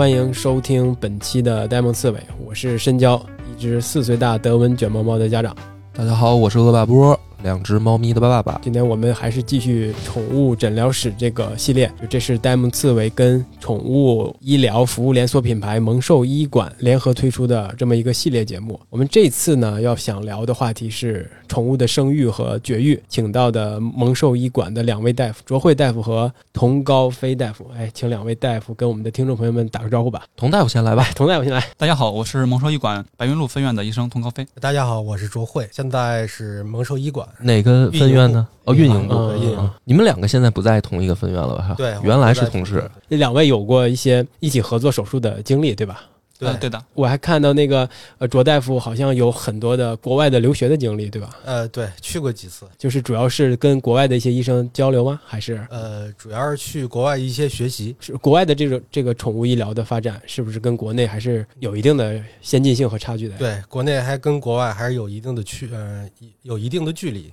欢迎收听本期的呆萌刺猬，我是深交，一只四岁大德文卷毛猫的家长。大家好，我是恶霸波，两只猫咪的爸爸。今天我们还是继续宠物诊疗室这个系列，就这是呆萌刺猬跟宠物医疗服务连锁品牌萌兽医馆联合推出的这么一个系列节目。我们这次呢要想聊的话题是宠物的生育和绝育，请到的萌兽医馆的两位大夫卓慧大夫和童高飞大夫，哎，请两位大夫跟我们的听众朋友们打个招呼吧。童大夫先来吧，童大夫先来。大家好，我是萌兽医馆白云路分院的医生童高飞。大家好，我是卓慧，现在是萌兽医馆。哪个分院呢？哦，运营部。嗯运营你们两个现在不在同一个分院了吧？哈，对，原来是同事。那两位有过一些一起合作手术的经历，对吧？对呃对的，我还看到那个呃卓大夫好像有很多的国外的留学的经历，对吧？呃，对，去过几次。就是主要是跟国外的一些医生交流吗？还是呃，主要是去国外一些学习。是国外的这种这个宠物医疗的发展，是不是跟国内还是有一定的先进性和差距的？，对，国内还跟国外还是有一定的区，呃，有一定的距离。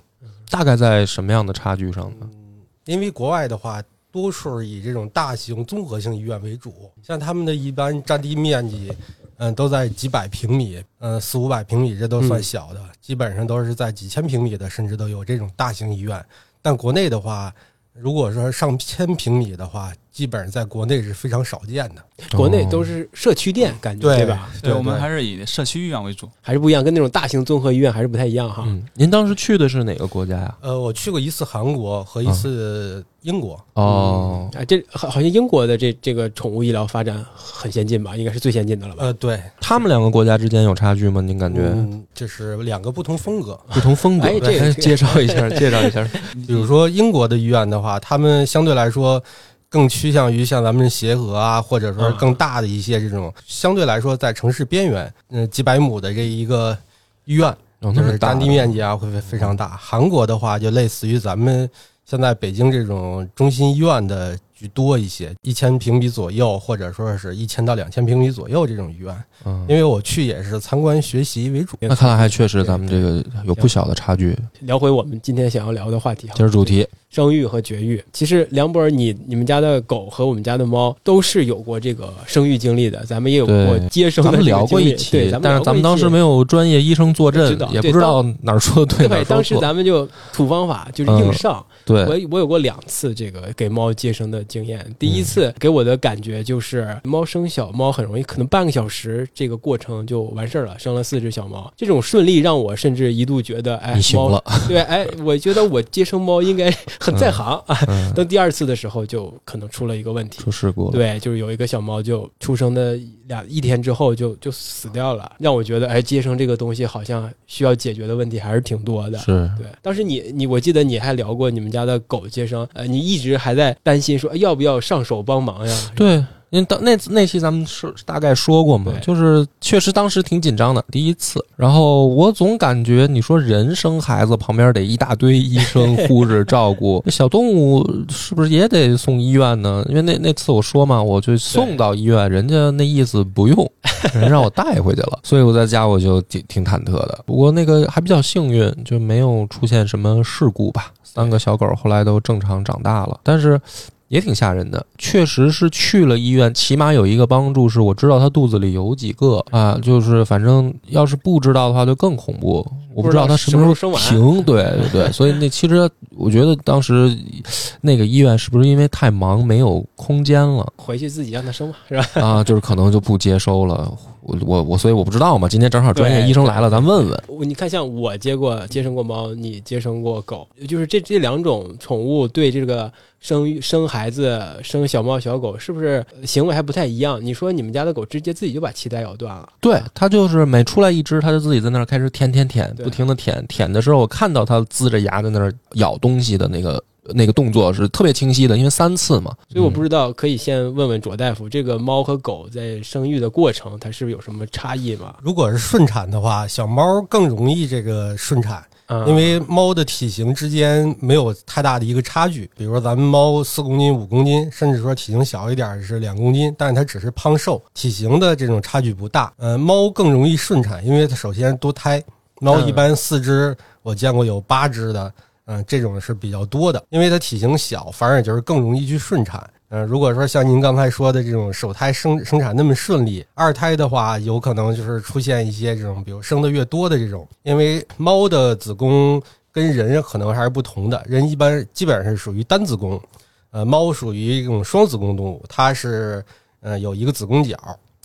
大概在什么样的差距上呢？嗯，因为国外的话，都是以这种大型综合性医院为主，像他们的一般占地面积，嗯、都在几百平米，嗯、四五百平米，这都算小的，基本上都是在几千平米的，甚至都有这种大型医院。但国内的话，如果说上千平米的话，基本上在国内是非常少见的。国内哦都是社区店，感觉对吧？对我们还是以社区医院为主。还是不一样，跟那种大型综合医院还是不太一样哈。嗯，您当时去的是哪个国家呀？呃，我去过一次韩国和一次英国。哦，啊，这好好像英国的这这个宠物医疗发展很先进吧？应该是最先进的了吧？呃，对，他们两个国家之间有差距吗？您感觉嗯，这是两个不同风格。不同风格？哎这个 介绍一下，介绍一下。比如说英国的医院的话，他们相对来说更趋向于像咱们协和啊，或者说更大的一些这种，相对来说在城市边缘，嗯、几百亩的这一个医院，哦，就是占地面积啊会非非常大。韩国的话，就类似于咱们现在北京这种中心医院的居多一些，一千平米左右，或者说是一千到两千平米左右这种医院。嗯因为我去也是参观学习为主。那看来还确实咱们这个有不小的差距。聊回我们今天想要聊的话题哈，今儿主题生育和绝育。其实梁博尔，你你们家的狗和我们家的猫都是有过这个生育经历的，咱们也有过接生的聊过一期对，咱们但是咱们当时没有。专业医生坐镇也不知道哪儿说的对，哪对，当时。咱们就 土方法，就是硬上。对，我我有过两次这个给猫接生的经验。第一次给我的感觉就是，猫生小猫很容易，可能半个小时这个过程就完事儿了，生了四只小猫。这种顺利让我甚至一度觉得，哎，猫你行了。对，哎，我觉得我接生猫应该很在行啊。嗯，等第二次的时候，就可能出了一个问题。出事故了。对，就是有一个小猫就出生的两一天之后就就死掉了，让我觉得，哎，接生这个东西好像需要解决的问题还是挺多的。是对，当时你你我记得你还聊过你们家的狗接生，呃，你一直还在担心说哎要不要上手帮忙呀？对，因为当那那期咱们是大概说过嘛，就是确实当时挺紧张的，第一次。然后我总感觉你说人生孩子旁边得一大堆医生 护士照顾，小动物是不是也得送医院呢？因为那那次我说嘛，我就送到医院，人家那意思不用，人让我带回去了，所以我在家我就挺挺忐忑的。不过那个还比较幸运，就没有出现什么事故吧。三个小狗后来都正常长大了，但是也挺吓人的。确实是去了医院，起码有一个帮助是我知道他肚子里有几个啊，就是反正要是不知道的话就更恐怖。我不知道它什么时候停，对对对，所以那其实我觉得当时那个医院是不是因为太忙没有空间了回去自己让它生吧，是吧？啊？就是可能就不接收了。我我我，所以我不知道嘛。今天正好专业医生来了，咱问问。你看，像我接过接生过猫，你接生过狗，就是这这两种宠物对这个生育生孩子、生小猫小狗，是不是行为还不太一样？你说你们家的狗直接自己就把脐带咬断了，对，它就是每出来一只，它就自己在那儿开始舔舔舔，对不停的舔。舔的时候，我看到它呲着牙在那儿咬东西的那个那个动作是特别清晰的，因为三次嘛。所以我不知道，可以先问问卓大夫，这个猫和狗在生育的过程，它是不是有什么差异吗？如果是顺产的话，小猫更容易这个顺产，嗯因为猫的体型之间没有太大的一个差距。比如说咱们猫四公斤、五公斤，甚至说体型小一点是两公斤，但是它只是胖瘦，体型的这种差距不大。呃，猫更容易顺产，因为它首先多胎，猫一般四只，我见过有八只的。嗯，这种是比较多的，因为它体型小，反而就是更容易去顺产。嗯、如果说像您刚才说的这种首胎生生产那么顺利，二胎的话有可能就是出现一些这种，比如生的越多的这种，因为猫的子宫跟人可能还是不同的，人一般基本上是属于单子宫，呃，猫属于这种双子宫动物，它是呃有一个子宫角，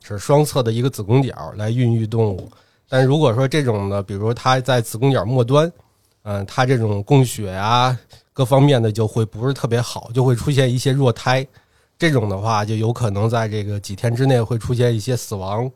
是双侧的一个子宫角来孕育动物。但如果说这种的，比如它在子宫角末端，嗯、它这种供血啊各方面的就会不是特别好，就会出现一些弱胎。这种的话，就有可能在这个几天之内会出现一些死亡，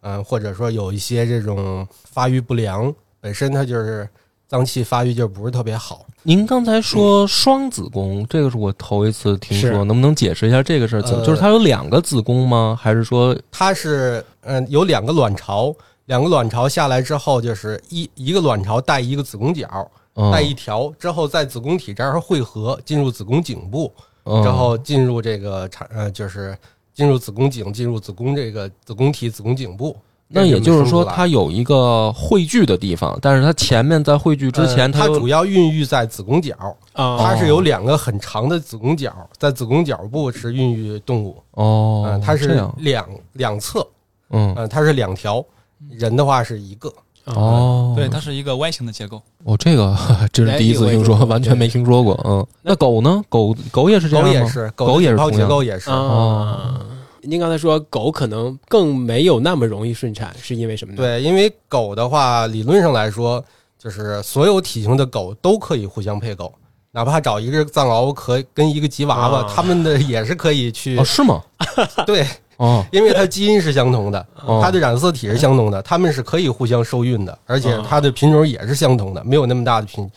嗯、或者说有一些这种发育不良，本身它就是脏器发育就不是特别好。您刚才说双子宫，这个是我头一次听说，能不能解释一下这个事儿？呃就是它有两个子宫吗？还是说，它是嗯有两个卵巢，两个卵巢下来之后，就是一一个卵巢带一个子宫角，嗯。带一条之后在子宫体这儿汇合，进入子宫颈部，嗯。之后进入这个产呃就是进入子宫颈，进入子宫这个子宫体子宫颈部。那也就是说，它有一个汇聚的地方，但是它前面在汇聚之前，呃它有主要孕育在子宫角，啊，它是有两个很长的子宫角，在子宫角部是孕育动物，哦嗯，，它是，两两侧，嗯，嗯，它是两条，人的话是一个。哦，对，它是一个 Y 型的结构。哦，这个这是第一次听说，完全没听说过。嗯，那狗呢？狗狗也是这样吗？狗也是，狗也是的体泡结同构也是。啊。您刚才说狗可能更没有那么容易顺产，是因为什么呢？，对，因为狗的话，理论上来说，就是所有体型的狗都可以互相配狗，哪怕找一个藏獒可跟一个吉娃娃，啊它们的也是可以去哦，是吗？对，哦，因为它基因是相同的，哦它的染色体是相同的，它们是可以互相受孕的，而且它的品种也是相同的，没有那么大的品，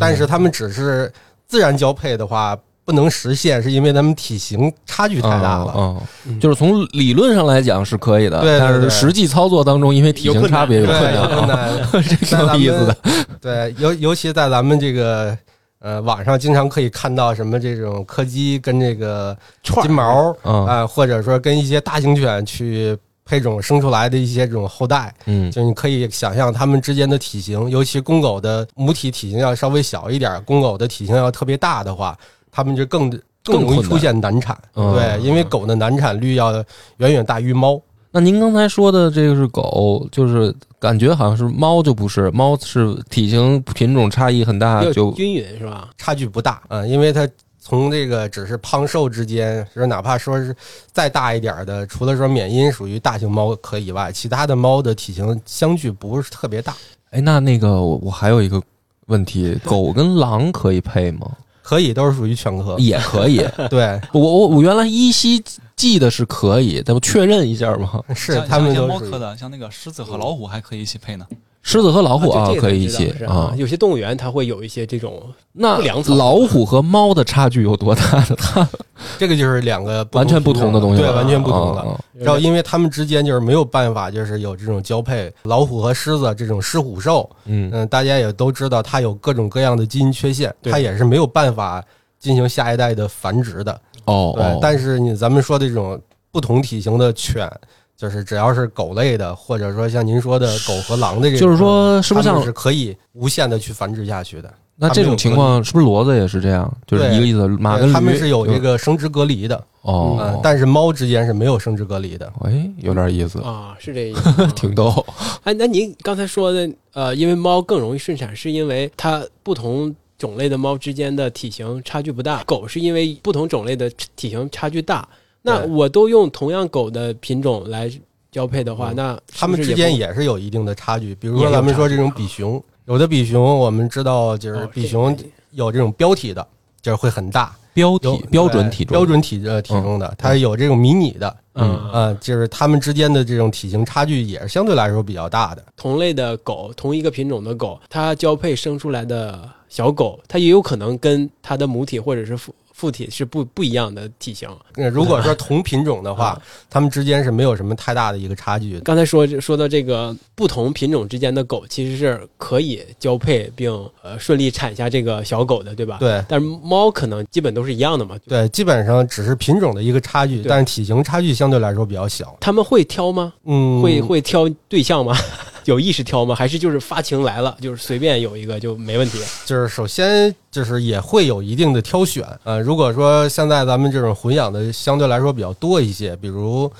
但是它们只是自然交配的话不能实现，是因为它们体型差距太大了。嗯，嗯就是从理论上来讲是可以的，对对但是实际操作当中，因为体型差别有有困难。这挺有意思的。对，尤尤其在咱们这个呃网上，经常可以看到什么这种柯基跟这个金毛啊、嗯或者说跟一些大型犬去配种生出来的一些这种后代，嗯。就你可以想象它们之间的体型，尤其公狗的母体体型要稍微小一点，公狗的体型要特别大的话，它们就更更容易出现难产。嗯。对，因为狗的难产率要远远大于猫。那您刚才说的这个是狗，就是感觉好像是猫就不是，猫是体型品种差异很大，就均匀是吧？差距不大啊、嗯因为它从这个只是胖瘦之间，就是哪怕说是再大一点儿的，除了说缅因属于大型猫科以外，其他的猫的体型相距不是特别大，哎，那那个我我还有一个问题，狗跟狼可以配吗？可以都是属于犬科。也可以。对，我我我原来依稀记得是可以，咱们确认一下嘛。是像像一些它们都猫科的，像那个狮子和老虎还可以一起配呢。狮子和老虎啊，可以一起啊。有些动物园它会有一些这种那不良老虎和猫的差距有多大呢？它 这个就是两个完全不同的东西，对，完全不同的。然后，因为它们之间就是没有办法，就是有这种交配。老虎和狮子这种狮虎兽，嗯嗯，大家也都知道，它有各种各样的基因缺陷，对它也是没有办法进行下一代的繁殖的。对哦哦，，但是你咱们说的这种不同体型的犬，就是只要是狗类的，或者说像您说的狗和狼的这种，就是说是不是像它们是可以无限的去繁殖下去的？那这种情况是不是骡子也是这样？就是一个意思，马跟驴它们是有这个生殖隔离的，哦嗯，，但是猫之间是没有生殖隔离的。哎，有点意思，啊，是这意思。挺逗。哎，那您刚才说的，呃，因为猫更容易顺产，是因为它不同种类的猫之间的体型差距不大；狗是因为不同种类的体型差距大。那我都用同样狗的品种来交配的话，嗯那它们之间也是有一定的差距。比如说咱们说这种比熊，有的比熊我们知道就是比熊有这种标体的，就是会很大，标有体标准体重，标准体呃体重的，它有这种迷你的，嗯。呃，就是它们之间的这种体型差距也是相对来说比较大的。同类的狗，同一个品种的狗，它交配生出来的小狗，它也有可能跟它的母体或者是父父体是不不一样的体型。那如果说同品种的话 啊，它们之间是没有什么太大的一个差距。刚才说说到这个不同品种之间的狗，其实是可以交配并呃顺利产下这个小狗的，对吧？。对但是猫可能基本都是一样的嘛。对，基本上只是品种的一个差距，但是体型差距相对来说比较小。他们会挑吗？嗯，会会挑对象吗？有意识挑吗？还是就是发情来了，就是随便有一个就没问题？就是首先就是也会有一定的挑选，呃，如果说现在咱们这种混养的相对来说比较多一些，比如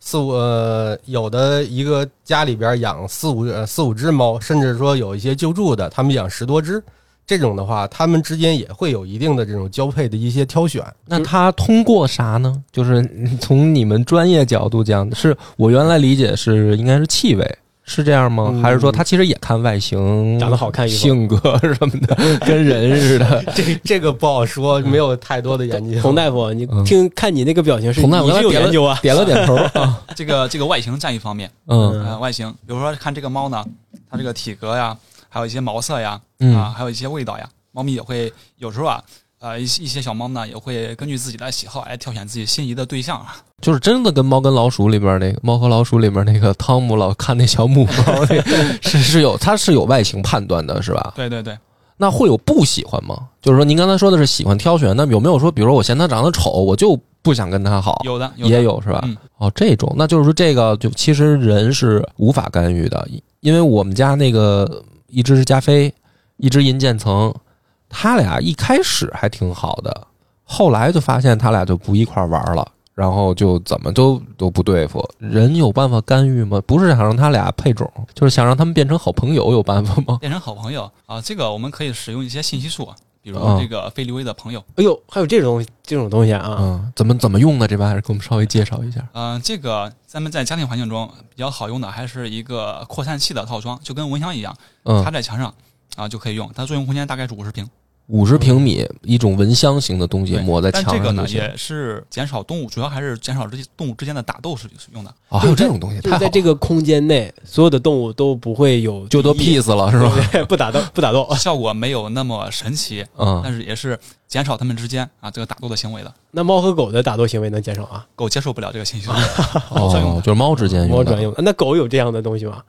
四五呃有的一个家里边养四五呃四五只猫，甚至说有一些救助的，他们养十多只，这种的话，他们之间也会有一定的这种交配的一些挑选。那他通过啥呢？就是从你们专业角度讲，是我原来理解是应该是气味，是这样吗？嗯还是说他其实也看外形、长得好看性格什么的，跟人似的？这这个不好说，没有太多的研究。佟大夫，你嗯听看你那个表情是佟大夫你是有点了研究啊？点了点头 啊，这个这个外形占一方面，嗯呃，外形，比如说看这个猫呢，它这个体格呀，还有一些毛色呀，嗯啊，还有一些味道呀，猫咪也会有时候啊，呃，一些一些小猫呢也会根据自己的喜好来挑选自己心仪的对象啊。就是真的跟《猫跟老鼠》里边那个《猫和老鼠》里边那个汤姆老看那小母猫，那是是有它是有外形判断的，是吧？对对对，那会有不喜欢吗？就是说您刚才说的是喜欢挑选，那有没有说，比如说我嫌它长得丑，我就不想跟它好？有的有的也有是吧？嗯哦，这种，那就是说这个就其实人是无法干预的，因为我们家那个一只是加菲，一只银渐层，他俩一开始还挺好的，后来就发现他俩就不一块玩了。然后就怎么都都不对付，人有办法干预吗？不是想让他俩配种，就是想让他们变成好朋友，有办法吗？变成好朋友啊，这个我们可以使用一些信息素，比如啊这个菲利威的朋友，哎呦，还有这种这种东西啊！嗯，怎么怎么用的这玩意儿，给我们稍微介绍一下。嗯、这个咱们在家庭环境中比较好用的还是一个扩散器的套装，就跟蚊香一样，嗯插，在墙上啊就可以用，它作用空间大概是五十平。五十平米一种蚊香型的东西抹在墙但这个。呢也是减少动物，主要还是减少这些动物之间的打斗是是用的。哦，还有这种东西，就是太好了在这个空间内，所有的动物都不会有就都 peace 了是吧？对不打斗，不打斗。效果没有那么神奇，嗯，但是也是减少它们之间啊这个打斗的行为的。那猫和狗的打斗行为能减少啊？狗接受不了这个信息 素，哦，就是猫之间用的猫专用的。那狗有这样的东西吗？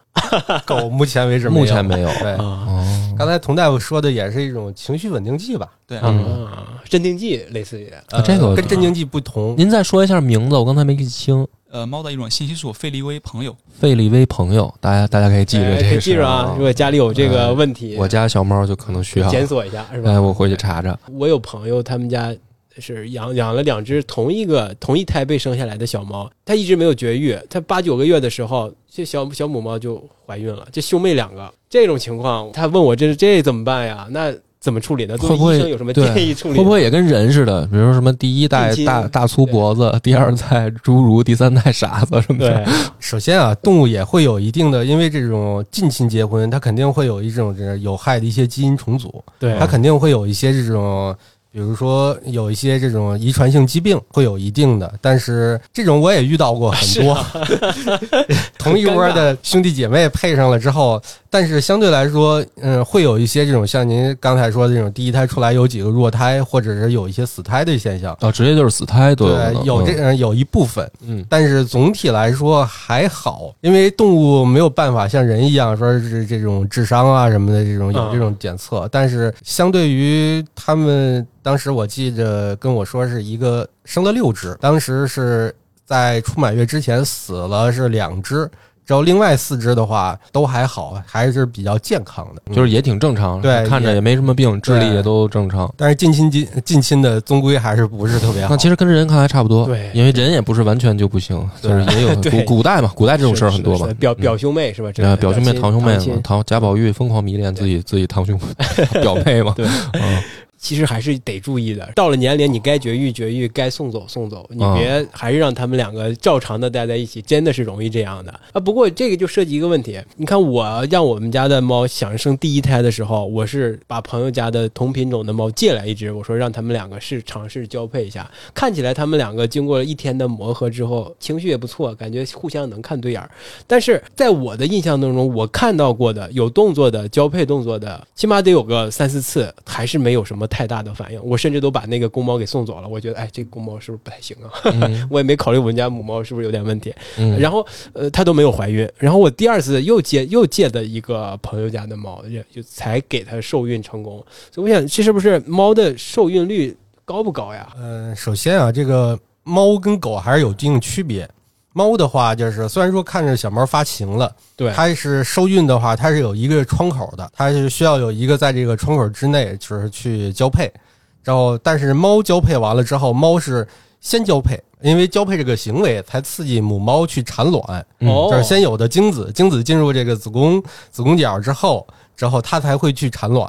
狗目前为止目前没有。对，啊哦，刚才佟大夫说的也是一种情绪稳定剂吧？对，嗯啊，镇定剂类似于呃这个跟镇定剂不同。您再说一下名字，我刚才没记清。呃，猫的一种信息素费利威朋友，费利威朋友，大家大家可以记着哎可以这个记住啊！如果家里有这个问题，我家小猫就可能需要，检索一下是吧？哎，我回去查查。我有朋友，他们家是养养了两只同一个同一胎被生下来的小猫，它一直没有绝育。它八九个月的时候，这小小母猫就怀孕了，这兄妹两个。这种情况，他问我这这怎么办呀？那怎么处理呢？作为会不会医生有什么建议处理？会不会也跟人似的？比如说什么第一代大大粗脖子，第二代侏儒，第三代傻子什么的。首先啊，动物也会有一定的，因为这种近亲结婚，它肯定会有一种这有害的一些基因重组，对它肯定会有一些这种。比如说有一些这种遗传性疾病会有一定的，但是这种我也遇到过很多，同一窝的兄弟姐妹配上了之后，但是相对来说，嗯，会有一些这种像您刚才说的这种第一胎出来有几个弱胎，或者是有一些死胎的现象。哦，直接就是死胎都有。对，有这嗯有一部分，嗯，但是总体来说还好，因为动物没有办法像人一样说是这种智商啊什么的这种有嗯这种检测，但是相对于他们当时我记着跟我说是一个生了六只，当时是在出满月之前死了是两只，只有另外四只的话都还好，还是比较健康的，就是也挺正常，对看着也没什么病，智力也都正常。但是近亲近近亲的终归还是不是特别好那。其实跟人看来差不多，对因为人也不是完全就不行，就是也有对古古代嘛，古代这种事儿很多嘛。表嗯表兄妹是吧？这个对表兄妹、堂兄妹嘛，堂贾宝玉疯狂迷恋自己自己堂兄 表妹嘛。对嗯，其实还是得注意的。到了年龄，你该绝育绝育，该送走送走，你嗯别还是让他们两个照常的待在一起，真的是容易这样的啊。不过这个就涉及一个问题，你看我让我们家的猫想生第一胎的时候，我是把朋友家的同品种的猫借来一只，我说让他们两个试尝试交配一下，看起来他们两个经过了一天的磨合之后，情绪也不错，感觉互相能看对眼儿。但是在我的印象当中，我看到过的有动作的交配动作的，起码得有个三四次，还是没有什么太大的反应。我甚至都把那个公猫给送走了。我觉得，哎，这个公猫是不是不太行啊？嗯 我也没考虑我们家母猫是不是有点问题。嗯，然后，呃，它都没有怀孕。然后我第二次又借又借的一个朋友家的猫，也就才给它受孕成功。所以我想，这是不是猫的受孕率高不高呀？嗯，首先啊，这个猫跟狗还是有一定区别。猫的话，就是虽然说看着小猫发情了，对，它是受孕的话，它是有一个窗口的，它是需要有一个在这个窗口之内，就是去交配。然后，但是猫交配完了之后，猫是先交配，因为交配这个行为才刺激母猫去产卵，就是先有的精子，精子进入这个子宫子宫角之后，之后它才会去产卵。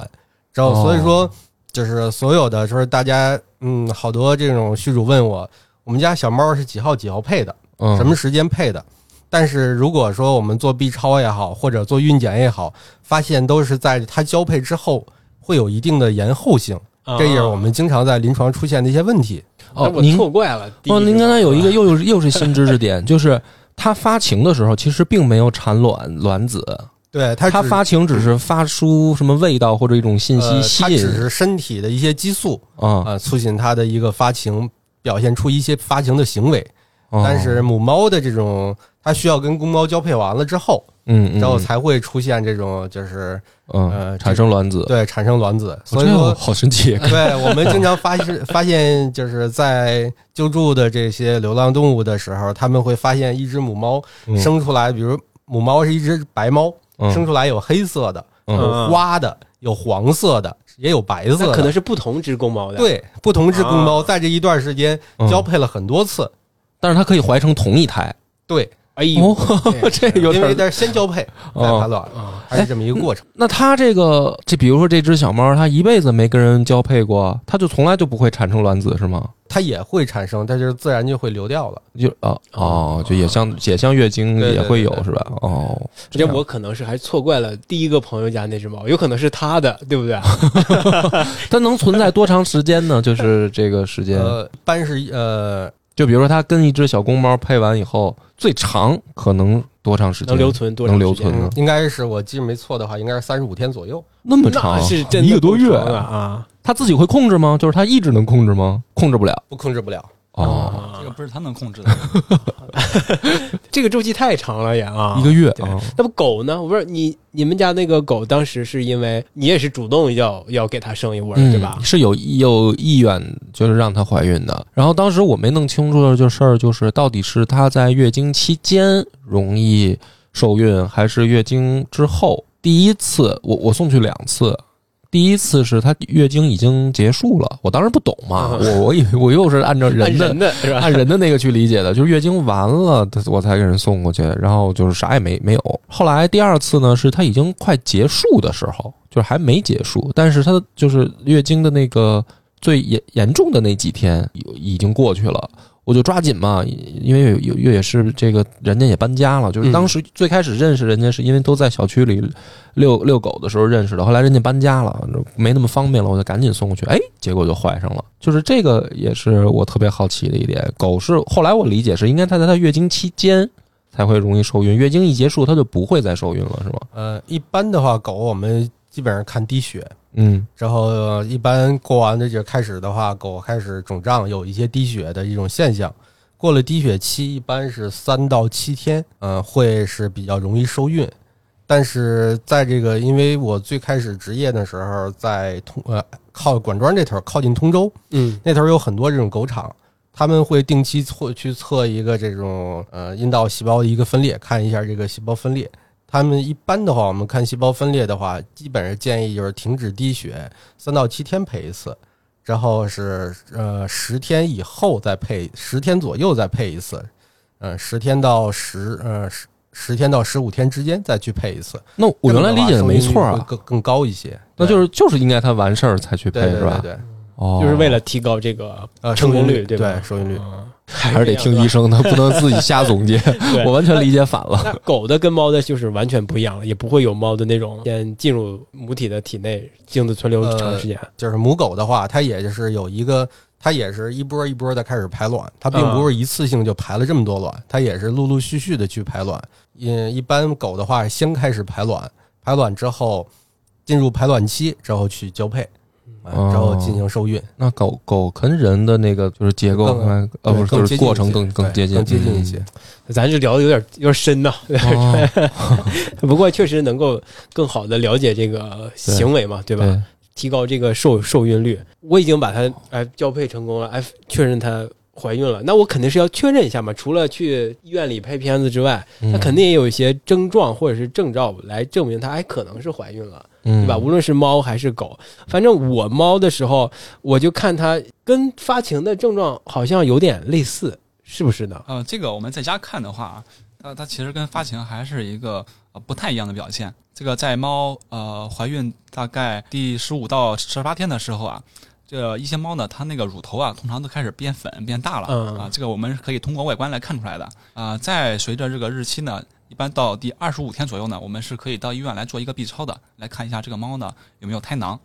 然后，哦所以说就是所有的就是大家嗯，好多这种续主问我，我们家小猫是几号几号配的？嗯什么时间配的。但是如果说我们做 B 超也好，或者做孕检也好，发现都是在它交配之后会有一定的延后性，啊这也是我们经常在临床出现的一些问题。哦，我您错怪了。哦，您刚才有一个又又又是新知识点，就是它发情的时候其实并没有产卵卵子，对它它发情只是发出什么味道或者一种信息呃吸引它只是身体的一些激素啊，啊、促进它的一个发情，表现出一些发情的行为。哦。但是母猫的这种，它需要跟公猫交配完了之后，嗯，嗯然后才会出现这种就是嗯呃产生卵子，对产生卵子。哦所以说好神奇，对我们经常发现 发现，就是在救助的这些流浪动物的时候，他们会发现一只母猫嗯。生出来，比如母猫是一只白猫，嗯。生出来有黑色的，嗯。有花的，有黄色的，也有白色的，可能是不同只公猫的。，对不同只公猫啊。在这一段时间嗯。交配了很多次，但是它可以怀成同一胎，对，哎呦，哦，这有因为点。它是先交配再哦排卵，啊，还是这么一个过程。那它这个，这比如说这只小猫，它一辈子没跟人交配过，它就从来就不会产生卵子是吗？它也会产生，但就是自然就会流掉了。就哦哦，就也像也像月经也会有对对是吧？哦，这我可能是还错怪了第一个朋友家那只猫，有可能是他的，对不对？它能存在多长时间呢？就是这个时间，呃，一般是呃就比如说它跟一只小公猫配完以后，最长可能多长时间？能留存多能长时间留存应该是我记得没错的话，应该是三十五天左右。那么长，那是真的一个多月啊！它自己会控制吗？就是它一直能控制吗？控制不了。不控制不了。哦，啊这个不是他能控制的。这个周期太长了也啊，一个月那不狗呢？我不是你你们家那个狗，当时是因为你也是主动要要给它生一窝，嗯对吧？是有有意愿，就是让它怀孕的。然后当时我没弄清楚的这事儿，就是到底是它在月经期间容易受孕，还是月经之后？第一次我我送去两次，第一次是她月经已经结束了，我当时不懂嘛，嗯我我以为我又是按照人的是吧？按人的那个去理解的，就是月经完了，我才给人送过去，然后就是啥也没没有。后来第二次呢，是她已经快结束的时候，就是还没结束，但是她就是月经的那个最严严重的那几天已经过去了。我就抓紧嘛，因为有有也是这个人家也搬家了，就是当时最开始认识人家是因为都在小区里遛遛狗的时候认识的，后来人家搬家了，没那么方便了，我就赶紧送过去，哎，结果就怀上了。就是这个也是我特别好奇的一点，狗是后来我理解是应该它在它月经期间才会容易受孕，月经一结束它就不会再受孕了，是吗？呃，一般的话，狗我们基本上看滴血，嗯然后呃一般过完这节开始的话，狗开始肿胀，有一些滴血的一种现象。过了滴血期，一般是三到七天，呃，会是比较容易受孕。但是在这个，因为我最开始职业的时候，在通呃靠管庄这头靠近通州嗯那头有很多这种狗场，他们会定期测去测一个这种呃阴道细胞的一个分裂，看一下这个细胞分裂。他们一般的话，我们看细胞分裂的话，基本上建议就是停止滴血，三到七天配一次，然后是呃十天以后再配，十天左右再配一次，呃十天到十呃十十天到十五天之间再去配一次。那我原来理解的没错啊，更更高一些。那就是就是应该他完事儿才去配对对是吧？对对，哦，就是为了提高这个呃，成功率，对吧？收孕率。嗯还是得听医生的，不能自己瞎总结。我完全理解反了。那狗的跟猫的就是完全不一样了，也不会有猫的那种先进入母体的体内，精子存留长时间。就是母狗的话，它也就是有一个，它也是一波一波的开始排卵，它并不是一次性就排了这么多卵，它也是陆陆续续的去排卵。嗯，一般狗的话，先开始排卵，排卵之后进入排卵期之后去交配，啊哦之后进行受孕，那狗狗跟人的那个就是结构更，呃，对不是，就是更过程更更接近，更接近一些。咱这聊的有点有点深呐、不过确实能够更好的了解这个行为嘛，对吧？提高这个受受孕率。我已经把它哎交配成功了，哎确认它怀孕了，那我肯定是要确认一下嘛。除了去医院里拍片子之外，嗯那肯定也有一些症状或者是征兆来证明它哎可能是怀孕了，定对吧？无论是猫还是狗，反正我猫的时候，我就看它跟发情的症状好像有点类似，是不是呢？呃，这个我们在家看的话，它它其实跟发情还是一个呃不太一样的表现。这个在猫呃怀孕大概第十五到十八天的时候啊，这一些猫呢，它那个乳头啊，通常都开始变粉变大了、嗯啊，这个我们可以通过外观来看出来的啊。再随着这个日期呢，一般到第二十五天左右呢，我们是可以到医院来做一个 B 超的，来看一下这个猫呢有没有胎囊。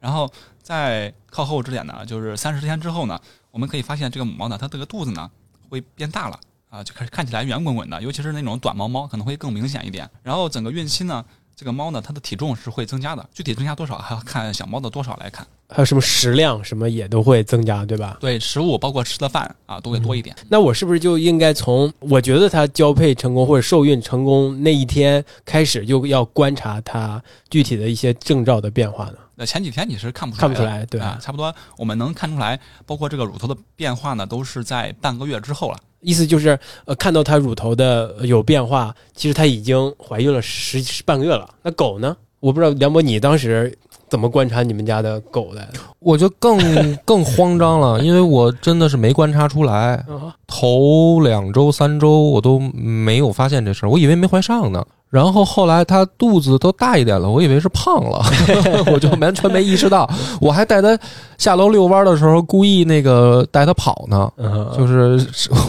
然后在靠后之点呢，就是三十天之后呢，我们可以发现这个母猫呢，它这个肚子呢会变大了啊，就开始看起来圆滚滚的，尤其是那种短毛猫可能会更明显一点。然后整个孕期呢，这个猫呢，它的体重是会增加的，具体增加多少还要看小猫的多少来看。还有什么食量什么也都会增加，对吧？对，食物包括吃的饭啊，都会多一点。那我是不是就应该从我觉得它交配成功或者受孕成功那一天开始，就要观察它具体的一些征兆的变化呢？那前几天你是看不出来，看不出来，对啊，差不多我们能看出来，包括这个乳头的变化呢，都是在半个月之后了。意思就是，呃，看到它乳头的呃有变化，其实它已经怀孕了十十半个月了。那狗呢？我不知道梁博，你当时怎么观察你们家的狗的？我就更更慌张了，因为我真的是没观察出来，啊，头两周三周我都没有发现这事儿，我以为没怀上呢。然后后来她肚子都大一点了，我以为是胖了，我就完全没意识到。我还带她下楼遛弯的时候，故意那个带她跑呢，嗯，就是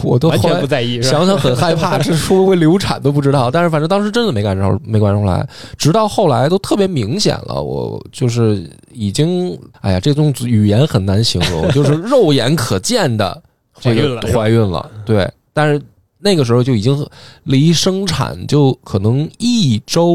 我都完后来全不在意，想想很害怕，这说会流产都不知道。但是反正当时真的没感受，没观察出来，直到后来都特别明显了。我就是已经，哎呀，这种语言很难形容，就是肉眼可见的这个怀孕了怀孕了。对，但是那个时候就已经离生产就可能一周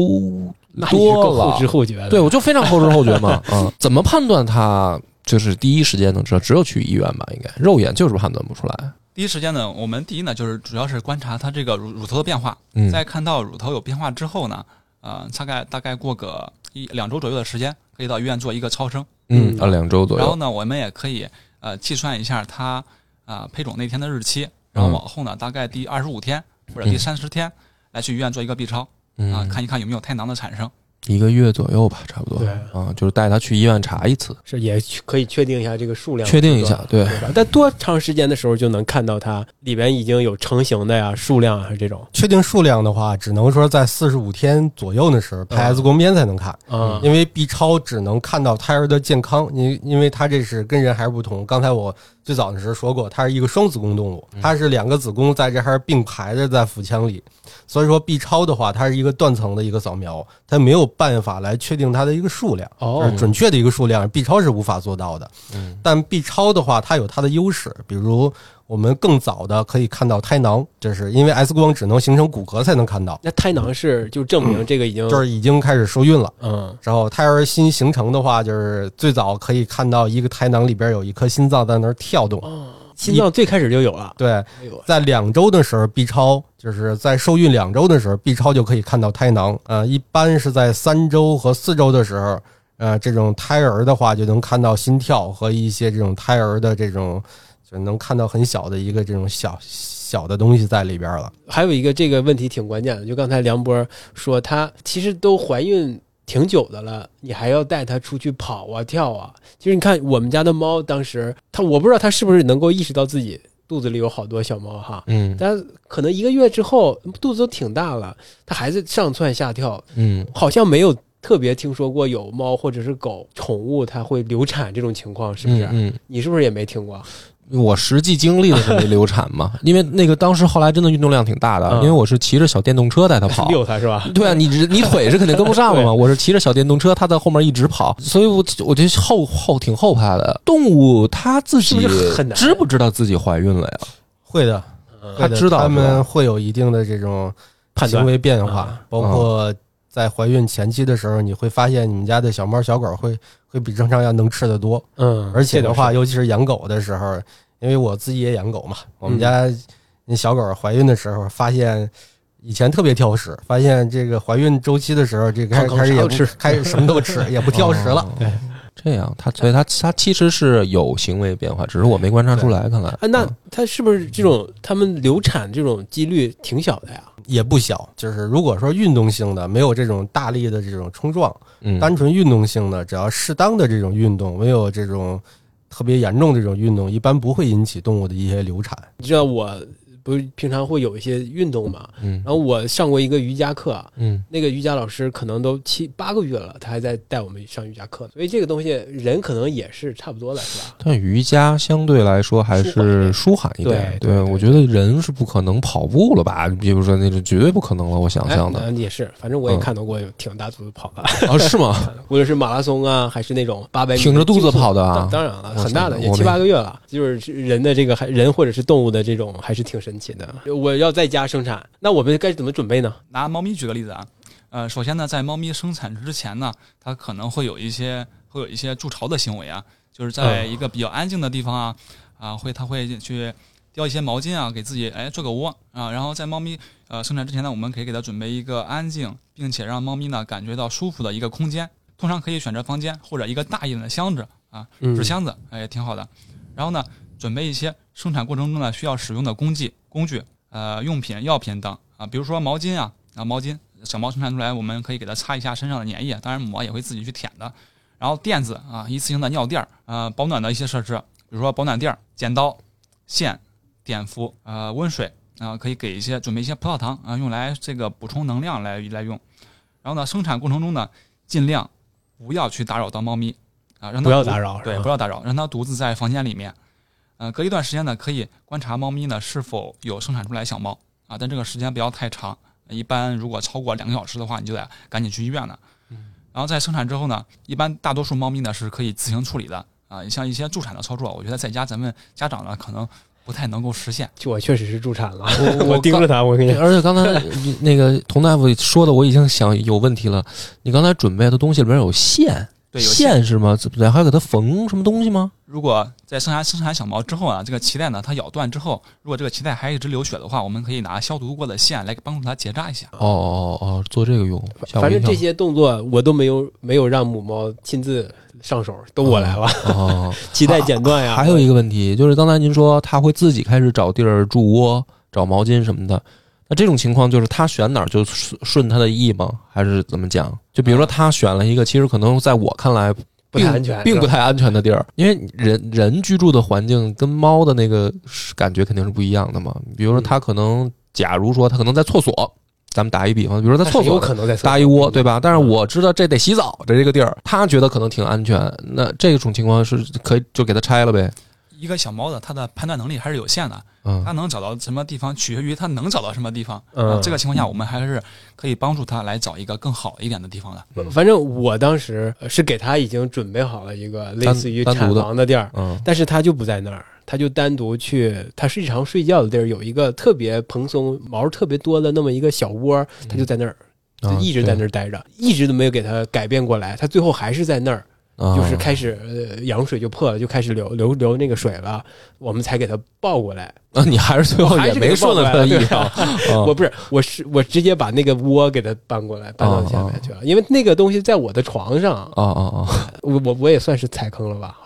多了后知。后觉。对，我就非常后知后觉嘛。嗯，怎么判断它就是第一时间能知道？只有去医院吧，应该肉眼就是判断不出来。第一时间呢，我们第一呢，就是主要是观察它这个乳乳头的变化。嗯，在看到乳头有变化之后呢，呃，大概大概过个一两周左右的时间，可以到医院做一个超声。嗯啊，两周左右。然后呢，我们也可以呃计算一下它啊、配种那天的日期，然后嗯往后呢，大概第二十五天或者第三十天来去医院做一个 B 超啊、嗯，看一看有没有胎囊的产生。一个月左右吧，差不多。对啊，就是带他去医院查一次，是也可以确定一下这个数量，确定一下。对？但多长时间的时候就能看到它里边已经有成型的呀、数量啊这种确定数量的话，只能说在四十五天左右的时候拍 X 光片才能看，啊？因为 B 超只能看到胎儿的健康，因因为它这是跟人还是不同。刚才我最早的时候说过，它是一个双子宫动物，它是两个子宫在这还是并排着在腹腔里，所以说 B 超的话，它是一个断层的一个扫描，它没有办法来确定它的一个数量。准确的一个数量，B 超是无法做到的。嗯但 B 超的话，它有它的优势，比如我们更早的可以看到胎囊，就是因为 X 光只能形成骨骼才能看到，那胎囊是就证明这个已经就是已经开始受孕了。嗯然后胎儿新形成的话，就是最早可以看到一个胎囊里边有一颗心脏在那儿跳动。哦，心脏最开始就有了。对，在两周的时候，B 超就是在受孕两周的时候，B 超就可以看到胎囊。呃，一般是在三周和四周的时候，呃，这种胎儿的话就能看到心跳和一些这种胎儿的这种，就能看到很小的一个这种小小的东西在里边了。还有一个这个问题挺关键的，就刚才梁波说，他其实都怀孕挺久的了，你还要带他出去跑啊跳啊。其实你看我们家的猫，当时它我不知道它是不是能够意识到自己肚子里有好多小猫哈，嗯但可能一个月之后肚子都挺大了，它还是上蹿下跳，嗯，好像没有特别听说过有猫或者是狗宠物它会流产这种情况，是不是？嗯，你是不是也没听过？嗯我实际经历的是没流产嘛，因为那个当时后来真的运动量挺大的，嗯因为我是骑着小电动车带它跑。遛它是吧？对啊，你你腿是肯定跟不上了嘛。我是骑着小电动车，它在后面一直跑，所以我我就后后挺后怕的。动物它自己是不是很难知不知道自己怀孕了呀？会的，嗯会的他知道他是吧们会有一定的这种判断行为变化啊，包括在怀孕前期的时候，你会发现你们家的小猫小狗会会比正常要能吃的多，嗯，而且的话，尤其是养狗的时候，因为我自己也养狗嘛，我们嗯。家那小狗怀孕的时候，发现以前特别挑食，发现这个怀孕周期的时候，这个开始也不吃。开始什么都吃，也不挑食了。哦对这样，他所以他他其实是有行为变化，只是我没观察出来。看来啊，那他是不是这种他们流产这种几率挺小的呀？也不小。就是如果说运动性的，没有这种大力的这种冲撞，嗯单纯运动性的，只要适当的这种运动，没有这种特别严重这种运动，一般不会引起动物的一些流产。你知道我不是平常会有一些运动嘛？嗯然后我上过一个瑜伽课，嗯那个瑜伽老师可能都七八个月了，他还在带我们上瑜伽课，所以这个东西人可能也是差不多的，是吧？但瑜伽相对来说还是舒缓一点。对我觉得人是不可能跑步了吧？比如说那种绝对不可能了，我想象的哎也是，反正我也嗯看到过有挺大肚子跑的，啊，是吗？无论是马拉松啊，还是那种八百米挺着肚子跑的啊当当然了，很大的，也七八个月了。就是人的这个还人或者是动物的这种还是挺神奇的。我要在家生产，那我们该怎么准备呢？拿猫咪举个例子啊，呃，首先呢，在猫咪生产之前呢，它可能会有一些会有一些筑巢的行为啊，就是在一个比较安静的地方啊，啊，会它会去叼一些毛巾啊，给自己哎做个窝啊，然后在猫咪呃生产之前呢，我们可以给它准备一个安静并且让猫咪呢感觉到舒服的一个空间，通常可以选择房间或者一个大一点的箱子啊，嗯纸箱子，哎，也挺好的。然后呢，准备一些生产过程中呢需要使用的工具、工具、呃用品、药品等啊，比如说毛巾啊啊毛巾，小猫生产出来，我们可以给它擦一下身上的粘液，当然母猫也会自己去舔的。然后垫子啊，一次性的尿垫儿，呃，保暖的一些设施，比如说保暖垫儿、剪刀、线、碘伏、呃温水啊、可以给一些准备一些葡萄糖啊，用来这个补充能量来来用。然后呢，生产过程中呢，尽量不要去打扰到猫咪啊，让它不要打扰，对，不要打扰，让它独自在房间里面。呃，隔一段时间呢，可以观察猫咪呢是否有生产出来小猫啊，但这个时间不要太长。一般如果超过两个小时的话，你就得赶紧去医院了。然后在生产之后呢，一般大多数猫咪呢是可以自行处理的啊。像一些助产的操作，我觉得在家咱们家长呢可能不太能够实现。就我确实是助产了，我我盯着他，我跟你而且刚才那个童大夫说的，我已经想有问题了。你刚才准备的东西里边有线，对，有线是吗？怎么还要给它缝什么东西吗？如果在生产生产小猫之后啊，这个脐带呢它咬断之后，如果这个脐带还一直流血的话，我们可以拿消毒过的线来帮助它结扎一下。哦哦哦，做这个用。反正这些动作我都没有没有让母猫亲自上手，都我来了，哦，脐带剪断呀，还有一个问题就是刚才您说它会自己开始找地儿筑窝、找毛巾什么的。那这种情况就是他选哪儿就顺顺它的意吗？还是怎么讲？就比如说他选了一个，其实可能在我看来并不太安全，并不太安全的地儿，因为人人居住的环境跟猫的那个是感觉肯定是不一样的嘛。比如说，他可能，假如说他可能在厕所，咱们打一比方，比如说在厕有所可能在搭一窝，对吧？但是我知道这得洗澡的这个地儿，他觉得可能挺安全，那这种情况是可以就给他拆了呗。一个小猫的它的判断能力还是有限的，嗯它能找到什么地方取决于它能找到什么地方。这个情况下，我们还是可以帮助它来找一个更好一点的地方的。反正我当时呃是给它已经准备好了一个类似于产房的地儿，嗯但是它就不在那儿，他就单独去他日常睡觉的地儿有一个特别蓬松、毛特别多的那么一个小窝，他就在那儿，一直在那儿待着，一直都没有给他改变过来，他最后还是在那儿，啊就是开始呃羊水就破了，就开始流流流那个水了，我们才给它抱过来。啊，你还是最后也没顺了他的意啊。啊我不是，我是我直接把那个窝给它搬过来，搬到下面去了，因为那个东西在我的床上，啊啊啊！我我我也算是踩坑了吧？